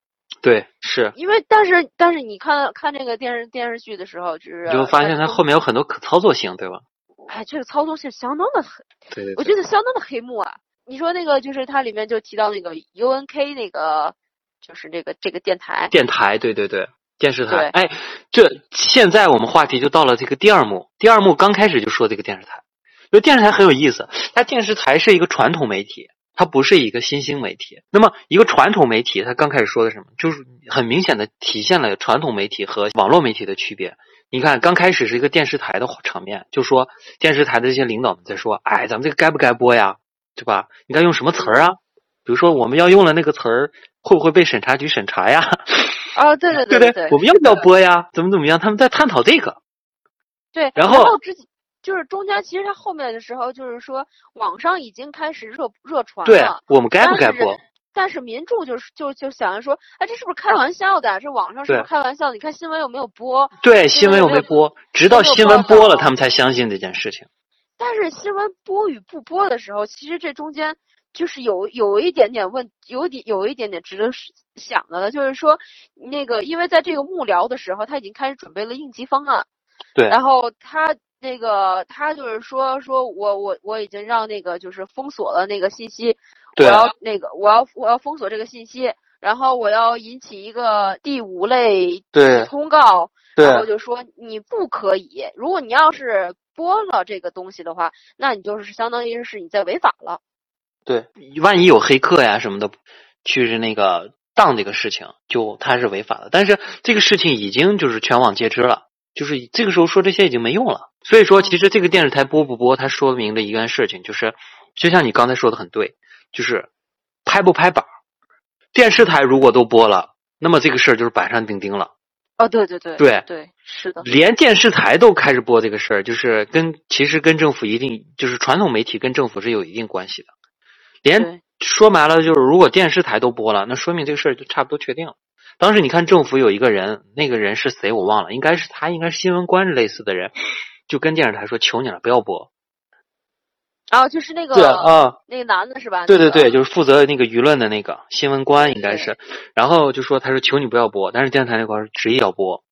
对，是因为但是但是你看看这个电视电视剧的时候，就是你就发现它后面有很多可操作性，对吧？哎，这个操作性相当的黑，对对，我觉得相当的黑幕啊。你说那个就是它里面就提到那个 U N K 那个，就是这个这个电台。电台，对对对，电视台。哎，这现在我们话题就到了这个第二幕。第二幕刚开始就说这个电视台，因为电视台很有意思。它电视台是一个传统媒体，它不是一个新兴媒体。那么一个传统媒体，它刚开始说的什么，就是很明显的体现了传统媒体和网络媒体的区别。你看，刚开始是一个电视台的场面，就说电视台的这些领导们在说：“哎，咱们这个该不该播呀？”对吧？你该用什么词儿啊？比如说，我们要用了那个词儿，会不会被审查局审查呀？啊，对对对对对，我们要不要播呀？怎么怎么样？他们在探讨这个。对，然后之就是中间其实他后面的时候就是说网上已经开始热热传了，对我们该不该播？但是民众就是就就想着说，哎，这是不是开玩笑的？这网上是不是开玩笑？你看新闻有没有播？对，新闻有没播？直到新闻播了，他们才相信这件事情。但是新闻播与不播的时候，其实这中间就是有有一点点问，有点有一点点值得想的了，就是说那个，因为在这个幕僚的时候，他已经开始准备了应急方案。对。然后他那个他就是说说我我我已经让那个就是封锁了那个信息。我要那个，我要我要封锁这个信息，然后我要引起一个第五类通告，然后就说你不可以，如果你要是播了这个东西的话，那你就是相当于是你在违法了。对，万一有黑客呀什么的去那个当这个事情，就他是违法的。但是这个事情已经就是全网皆知了，就是这个时候说这些已经没用了。所以说，其实这个电视台播不播，它说明的一件事情就是，就像你刚才说的很对。就是拍不拍板电视台如果都播了，那么这个事儿就是板上钉钉了。哦，对对对，对对，是的。连电视台都开始播这个事儿，就是跟其实跟政府一定就是传统媒体跟政府是有一定关系的。连说白了就是，如果电视台都播了，那说明这个事儿就差不多确定了。当时你看政府有一个人，那个人是谁我忘了，应该是他，应该是新闻官类似的人，就跟电视台说：“求你了，不要播。”然后就是那个对啊，那个男的是吧？对对对，就是负责那个舆论的那个新闻官应该是。然后就说他说求你不要播，但是电视台那块执意要播，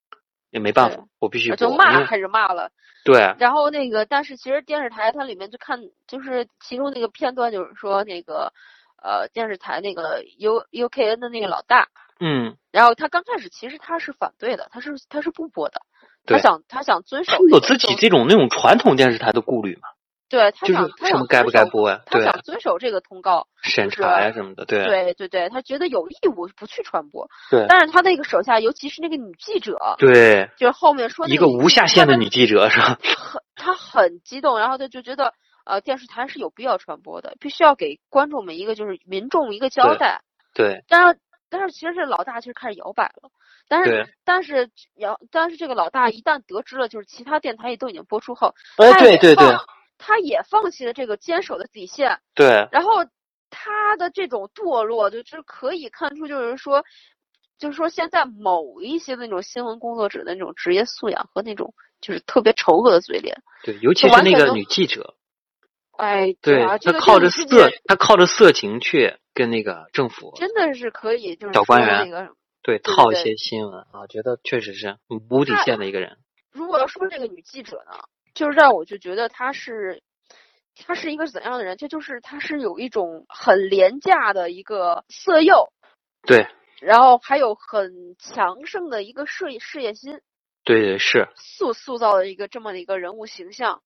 也没办法，我必须播。就骂开始骂了。对。然后那个，但是其实电视台它里面就看，就是其中那个片段，就是说那个呃电视台那个 U U K N 的那个老大，嗯。然后他刚开始其实他是反对的，他是他是不播的，他想他想遵守。有自己这种那种传统电视台的顾虑嘛？对他想，他想该不该播呀？他想遵守这个通告审查呀什么的，对对对对，他觉得有义务不去传播。对，但是他那个手下，尤其是那个女记者，对，就是后面说一个无下限的女记者是吧？很，他很激动，然后他就觉得，呃，电视台是有必要传播的，必须要给观众们一个就是民众一个交代。对。但是，但是其实这老大其实开始摇摆了，但是但是摇，但是这个老大一旦得知了，就是其他电台也都已经播出后，哎，对对对。他也放弃了这个坚守的底线，对。然后他的这种堕落，就是可以看出，就是说，就是说，现在某一些那种新闻工作者的那种职业素养和那种就是特别丑恶的嘴脸。对，尤其是那个女记者。哎，对，他靠着色，他靠着色情去跟那个政府。真的是可以，就是小官员那个对套一些新闻啊，觉得确实是无底线的一个人。如果要说这个女记者呢？就是让我就觉得他是，他是一个怎样的人？这就是他是有一种很廉价的一个色诱，对，然后还有很强盛的一个事业事业心，对对是。塑塑造了一个这么的一个人物形象，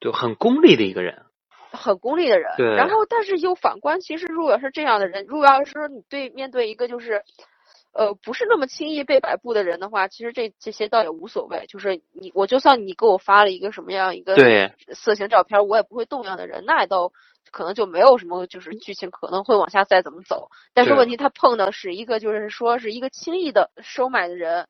对，很功利的一个人，很功利的人，对，然后但是又反观，其实如果是这样的人，如果要是说你对面对一个就是。呃，不是那么轻易被摆布的人的话，其实这这些倒也无所谓。就是你，我就算你给我发了一个什么样一个色情照片，我也不会动摇的人，那也都可能就没有什么就是 剧情可能会往下再怎么走。但是问题他碰的是一个就是说是一个轻易的收买的人，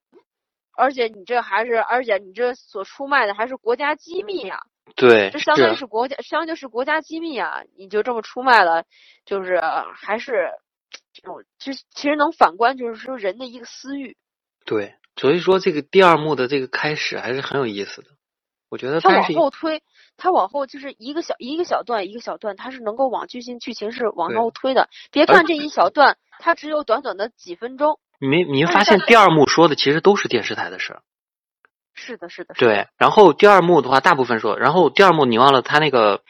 而且你这还是而且你这所出卖的还是国家机密呀。对，这相当于是国家，相当于是国家机密啊！你就这么出卖了，就是还是。这种其实其实能反观，就是说人的一个私欲。对，所以说这个第二幕的这个开始还是很有意思的。我觉得他往后推，他往后就是一个小一个小段一个小段，他是能够往剧情剧情是往后推的。别看这一小段，它只有短短的几分钟。你你发现第二幕说的其实都是电视台的事儿。是的，是的。对，然后第二幕的话，大部分说，然后第二幕你忘了他那个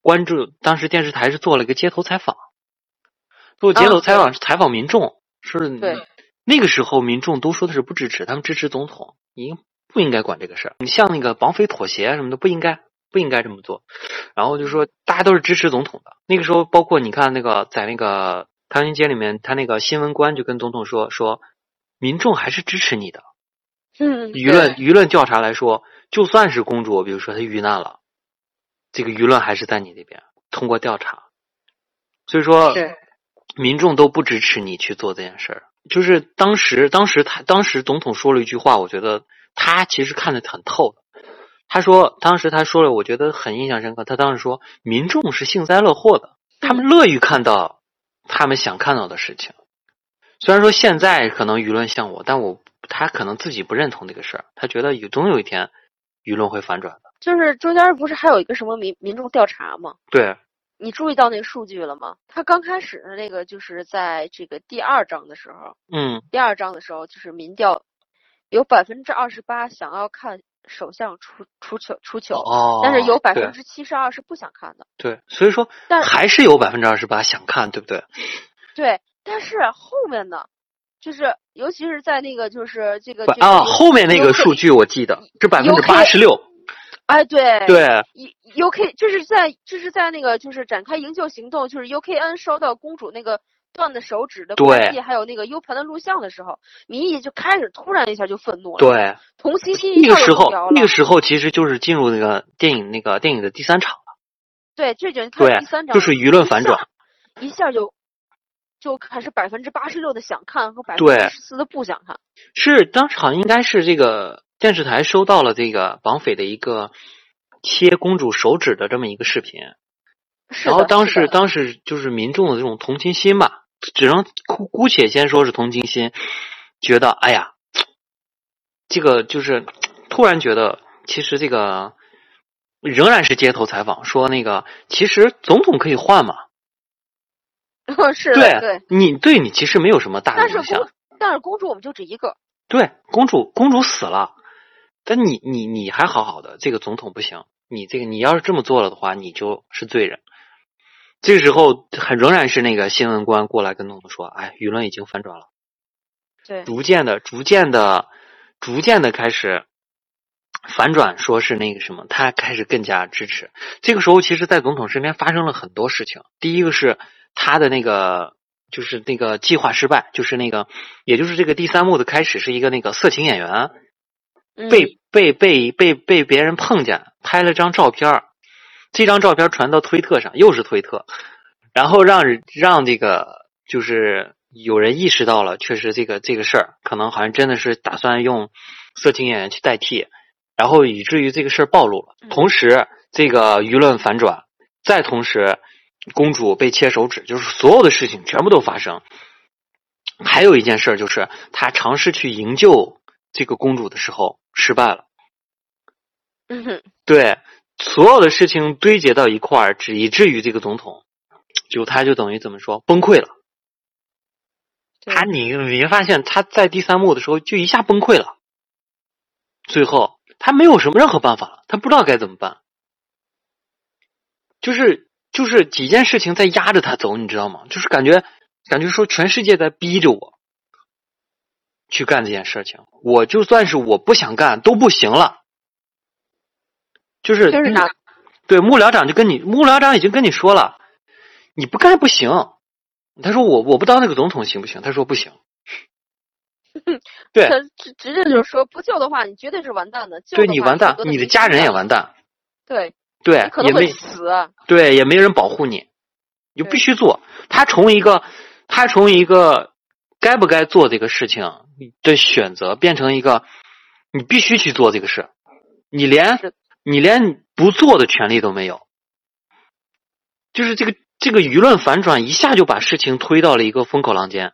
关注，当时电视台是做了一个街头采访。做街头采访是采访民众，是那个时候民众都说的是不支持，他们支持总统，你不应该管这个事儿。你像那个绑匪妥协什么的，不应该不应该这么做。然后就说大家都是支持总统的。那个时候，包括你看那个在那个唐人街里面，他那个新闻官就跟总统说说，民众还是支持你的。嗯，舆论舆论调查来说，就算是公主，比如说她遇难了，这个舆论还是在你那边。通过调查，所以说。民众都不支持你去做这件事儿，就是当时，当时他当时总统说了一句话，我觉得他其实看得很透的，他说当时他说了，我觉得很印象深刻。他当时说，民众是幸灾乐祸的，他们乐于看到他们想看到的事情。虽然说现在可能舆论像我，但我他可能自己不认同这个事儿，他觉得有总有一天舆论会反转的。就是中间不是还有一个什么民民众调查吗？对。你注意到那个数据了吗？他刚开始的那个就是在这个第二章的时候，嗯，第二章的时候就是民调有百分之二十八想要看首相出出球出球，哦，但是有百分之七十二是不想看的。对，所以说，但还是有百分之二十八想看，对不对？对，但是后面呢，就是尤其是在那个就是这个啊，后面那个数据我记得是百分之八十六。哎，对对，U K 就是在就是在那个就是展开营救行动，就是 U K N 收到公主那个断的手指的关系，还有那个 U 盘的录像的时候，民意就开始突然一下就愤怒了。对，同情心那个时候那个时候其实就是进入那个电影那个电影的第三场了。对，这就对第三场就是舆论反转，一下就就开始百分之八十六的想看和百分之十四的不想看。是当场应该是这个。电视台收到了这个绑匪的一个切公主手指的这么一个视频，然后当时当时就是民众的这种同情心吧，只能姑姑且先说是同情心，觉得哎呀，这个就是突然觉得，其实这个仍然是街头采访，说那个其实总统可以换嘛，是对对，你对你其实没有什么大的影响，但是公主我们就只一个，对，公主公主死了。但你你你还好好的，这个总统不行。你这个你要是这么做了的话，你就是罪人。这个时候还仍然是那个新闻官过来跟总统说：“哎，舆论已经反转了。”对，逐渐的、逐渐的、逐渐的开始反转，说是那个什么，他开始更加支持。这个时候，其实，在总统身边发生了很多事情。第一个是他的那个，就是那个计划失败，就是那个，也就是这个第三幕的开始，是一个那个色情演员。被被被被被别人碰见，拍了张照片这张照片传到推特上，又是推特，然后让让这个就是有人意识到了，确实这个这个事儿可能好像真的是打算用色情演员去代替，然后以至于这个事儿暴露了。同时，这个舆论反转，再同时，公主被切手指，就是所有的事情全部都发生。还有一件事就是他尝试去营救这个公主的时候。失败了，嗯哼，对，所有的事情堆结到一块儿，只以至于这个总统，就他就等于怎么说崩溃了。他你你发现他在第三幕的时候就一下崩溃了，最后他没有什么任何办法了，他不知道该怎么办，就是就是几件事情在压着他走，你知道吗？就是感觉感觉说全世界在逼着我。去干这件事情，我就算是我不想干都不行了。就是就是哪？对幕僚长就跟你幕僚长已经跟你说了，你不干不行。他说我我不当那个总统行不行？他说不行。对，他直直接就是说不救的话，你绝对是完蛋的。对你完蛋，你的家人也完蛋。对对，可能会死。对，也没人保护你，你就必须做。他从一个，他从一个该不该做这个事情。你的选择变成一个，你必须去做这个事，你连你连不做的权利都没有，就是这个这个舆论反转一下就把事情推到了一个风口浪尖，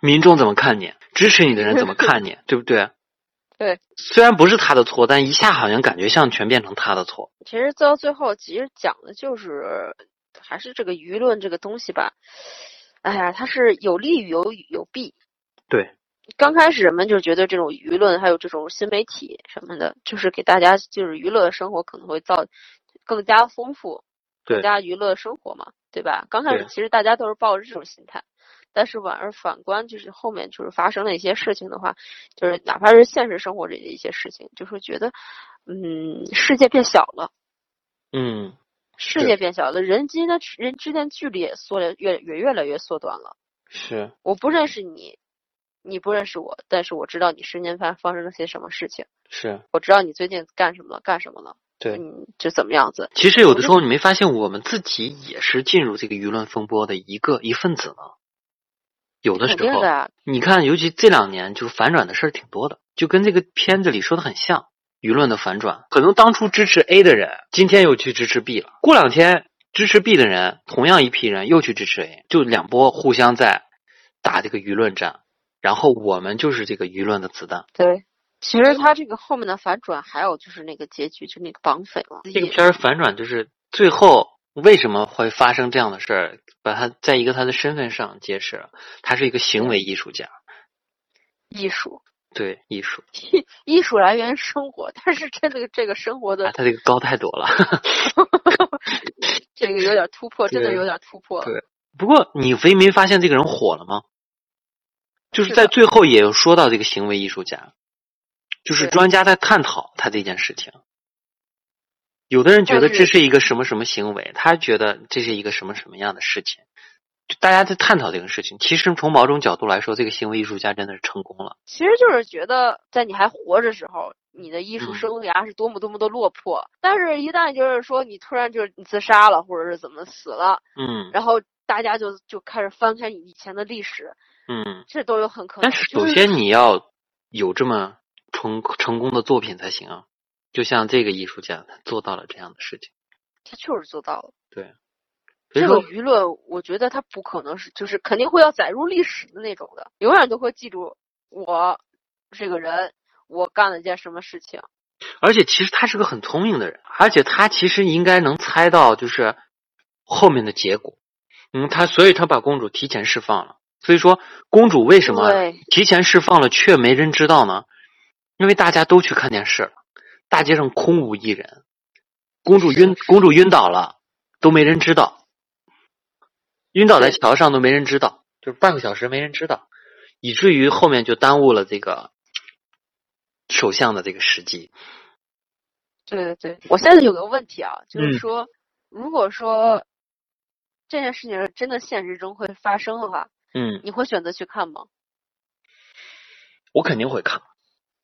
民众怎么看你，支持你的人怎么 看你，对不对？对，虽然不是他的错，但一下好像感觉像全变成他的错。其实到最后，其实讲的就是还是这个舆论这个东西吧，哎呀，它是有利于有有弊。对，刚开始人们就觉得这种舆论还有这种新媒体什么的，就是给大家就是娱乐生活可能会造更加丰富，更加娱乐生活嘛，对吧？刚开始其实大家都是抱着这种心态，但是反而反观就是后面就是发生了一些事情的话，就是哪怕是现实生活里的一些事情，就是觉得嗯，世界变小了，嗯，世界变小了，人之间的人之间距离也缩了越也越来越缩短了。是，我不认识你。你不认识我，但是我知道你十年发发生了些什么事情。是，我知道你最近干什么了，干什么了。对，嗯，就怎么样子。其实有的时候你没发现，我们自己也是进入这个舆论风波的一个一份子吗？有的时候，你看，尤其这两年，就是反转的事儿挺多的，就跟这个片子里说的很像。舆论的反转，可能当初支持 A 的人，今天又去支持 B 了，过两天支持 B 的人，同样一批人又去支持 A，就两波互相在打这个舆论战，然后我们就是这个舆论的子弹。对，其实他这个后面的反转，还有就是那个结局，就那个绑匪嘛。这个片儿反转就是最后为什么会发生这样的事儿，把他在一个他的身份上揭示了，他是一个行为艺术家。艺术。对艺术，艺术来源生活，但是真的这个生活的，他这个高太多了，这个有点突破，真的有点突破。对，不过你没没发现这个人火了吗？就是在最后也有说到这个行为艺术家，就是专家在探讨他这件事情。有的人觉得这是一个什么什么行为，他觉得这是一个什么什么样的事情。大家在探讨这个事情，其实从某种角度来说，这个行为艺术家真的是成功了。其实就是觉得，在你还活着时候，你的艺术生涯是多么多么的落魄。但是，一旦就是说你突然就是你自杀了，或者是怎么死了，嗯，然后大家就就开始翻开你以前的历史，嗯，这都有很可能。但是，首先你要有这么成成功的作品才行啊。就像这个艺术家，他做到了这样的事情，他确实做到了。对。这个舆论，我觉得他不可能是，就是肯定会要载入历史的那种的，永远都会记住我这个人，我干了件什么事情。而且，其实他是个很聪明的人，而且他其实应该能猜到，就是后面的结果。嗯，他所以他把公主提前释放了。所以说，公主为什么提前释放了却没人知道呢？因为大家都去看电视了，大街上空无一人，公主晕，公主晕倒了，都没人知道。晕倒在桥上都没人知道，就是半个小时没人知道，以至于后面就耽误了这个首相的这个时机。对对对，我现在有个问题啊，就是说，如果说这件事情真的现实中会发生的话，嗯，你会选择去看吗？我肯定会看。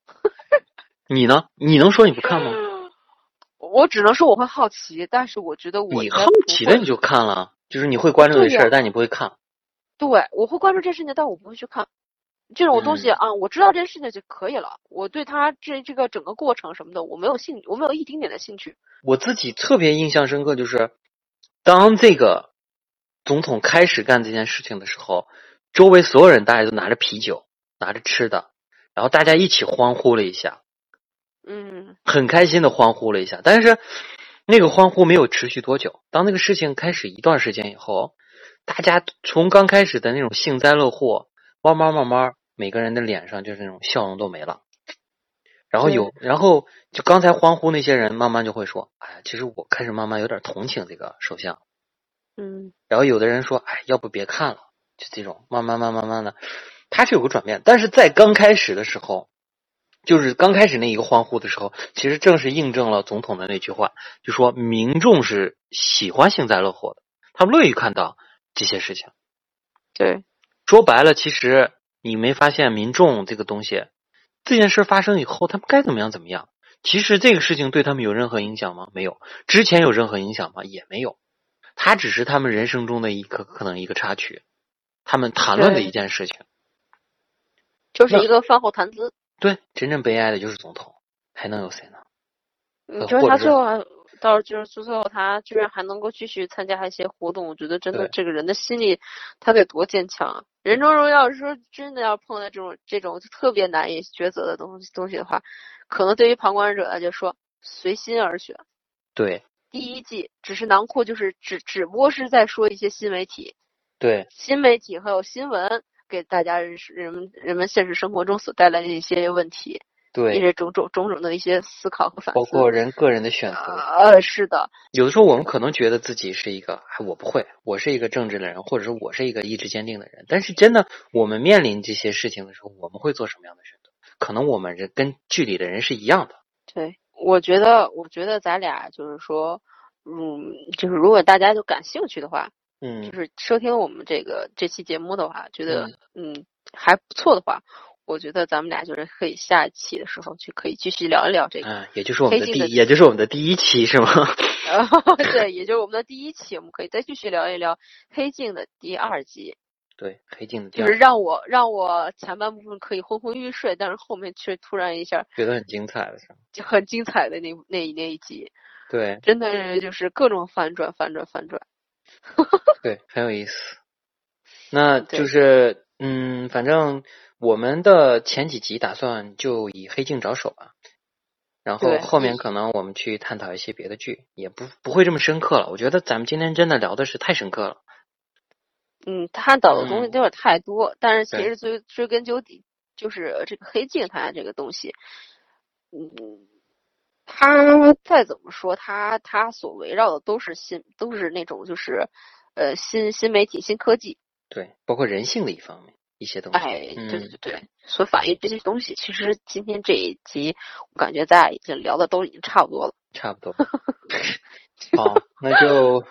你呢？你能说你不看吗？我只能说我会好奇，但是我觉得我你好奇的你就看了。就是你会关注这事儿，但你不会看。对，我会关注这事情，但我不会去看。这种东西啊，我知道这件事情就可以了。我对他这这个整个过程什么的，我没有兴，我没有一丁点的兴趣。我自己特别印象深刻，就是当这个总统开始干这件事情的时候，周围所有人大家都拿着啤酒，拿着吃的，然后大家一起欢呼了一下，嗯，很开心的欢呼了一下，但是。那个欢呼没有持续多久。当那个事情开始一段时间以后，大家从刚开始的那种幸灾乐祸，慢慢慢慢，每个人的脸上就是那种笑容都没了。然后有，然后就刚才欢呼那些人，慢慢就会说：“哎呀，其实我开始慢慢有点同情这个首相。”嗯。然后有的人说：“哎，要不别看了。”就这种慢慢慢慢慢的，他是有个转变。但是在刚开始的时候。就是刚开始那一个欢呼的时候，其实正是印证了总统的那句话，就说民众是喜欢幸灾乐祸的，他们乐于看到这些事情。对，说白了，其实你没发现民众这个东西，这件事发生以后，他们该怎么样怎么样？其实这个事情对他们有任何影响吗？没有。之前有任何影响吗？也没有。它只是他们人生中的一个可能一个插曲，他们谈论的一件事情，就是一个饭后谈资。对，真正悲哀的就是总统，还能有谁呢？你觉得他最后还到就是最后他居然还能够继续参加一些活动？我觉得真的这个人的心理他得多坚强啊！人中荣要是说真的要碰到这种这种特别难以抉择的东西东西的话，可能对于旁观者来就说随心而选。对，第一季只是囊括，就是只只不过是在说一些新媒体，对，新媒体还有新闻。给大家认识人们人们现实生活中所带来的一些问题，对，一些种种种种的一些思考和反思，包括人个人的选择。呃，是的，有的时候我们可能觉得自己是一个，我不会，我是一个正直的人，或者说我是一个意志坚定的人。但是真的，我们面临这些事情的时候，我们会做什么样的选择？可能我们人跟剧里的人是一样的。对，我觉得，我觉得咱俩就是说，嗯，就是如果大家就感兴趣的话。嗯，就是收听我们这个这期节目的话，觉得嗯还不错的话，我觉得咱们俩就是可以下一期的时候就可以继续聊一聊这个。嗯，也就是我们的第，也就是我们的第一期是吗？对，也就是我们的第一期，我们可以再继续聊一聊《黑镜》的第二集。对，黑镜的就是让我让我前半部分可以昏昏欲睡，但是后面却突然一下觉得很精彩的是就很精彩的那那那一集。对，真的就是各种反转，反转，反转。对，很有意思。那 就是嗯，反正我们的前几集打算就以黑镜着手吧。然后后面可能我们去探讨一些别的剧，也不不会这么深刻了。我觉得咱们今天真的聊的是太深刻了。嗯，探讨的东西有点太多，但是其实追追根究底，就是这个黑镜它这个东西，嗯，它再怎么说，它它所围绕的都是新，都是那种就是呃新新媒体、新科技，对，包括人性的一方面。一些东西，哎，对对对，所反映这些东西，其实今天这一集，我感觉咱俩已经聊的都已经差不多了，差不多。好，那就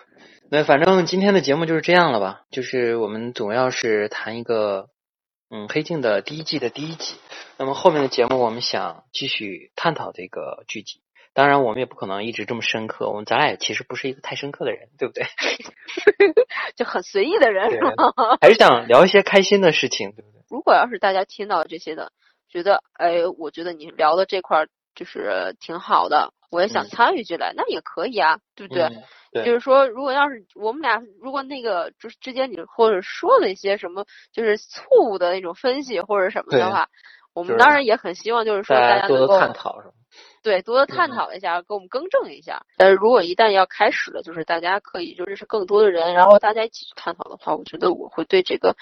那反正今天的节目就是这样了吧？就是我们总要是谈一个嗯《黑镜》的第一季的第一集，那么后面的节目我们想继续探讨这个剧集。当然，我们也不可能一直这么深刻。我们咱俩也其实不是一个太深刻的人，对不对？就很随意的人，是吗？还是想聊一些开心的事情，对不对？如果要是大家听到这些的，觉得哎，我觉得你聊的这块就是挺好的，我也想参与进来，那也可以啊，对不对？对。就是说，如果要是我们俩，如果那个就是之间你或者说了一些什么，就是错误的那种分析或者什么的话，我们当然也很希望就是说大家多多探讨，是吧？对，多多探讨一下，给我们更正一下。但是如果一旦要开始了，就是大家可以就认识更多的人，然后大家一起去探讨的话，我觉得我会对这个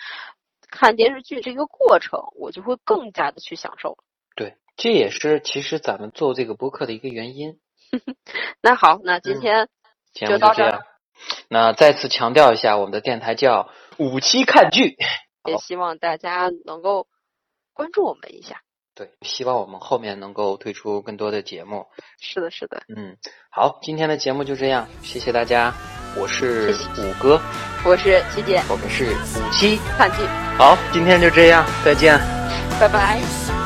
看电视剧这个过程，我就会更加的去享受。对，这也是其实咱们做这个播客的一个原因。那好，那今天就到这。那再次强调一下，我们的电台叫五期看剧，也希望大家能够关注我们一下。对，希望我们后面能够推出更多的节目。是的，是的。嗯，好，今天的节目就这样，谢谢大家。我是五哥，我是七姐，我们是五七看剧。好，今天就这样，再见，拜拜。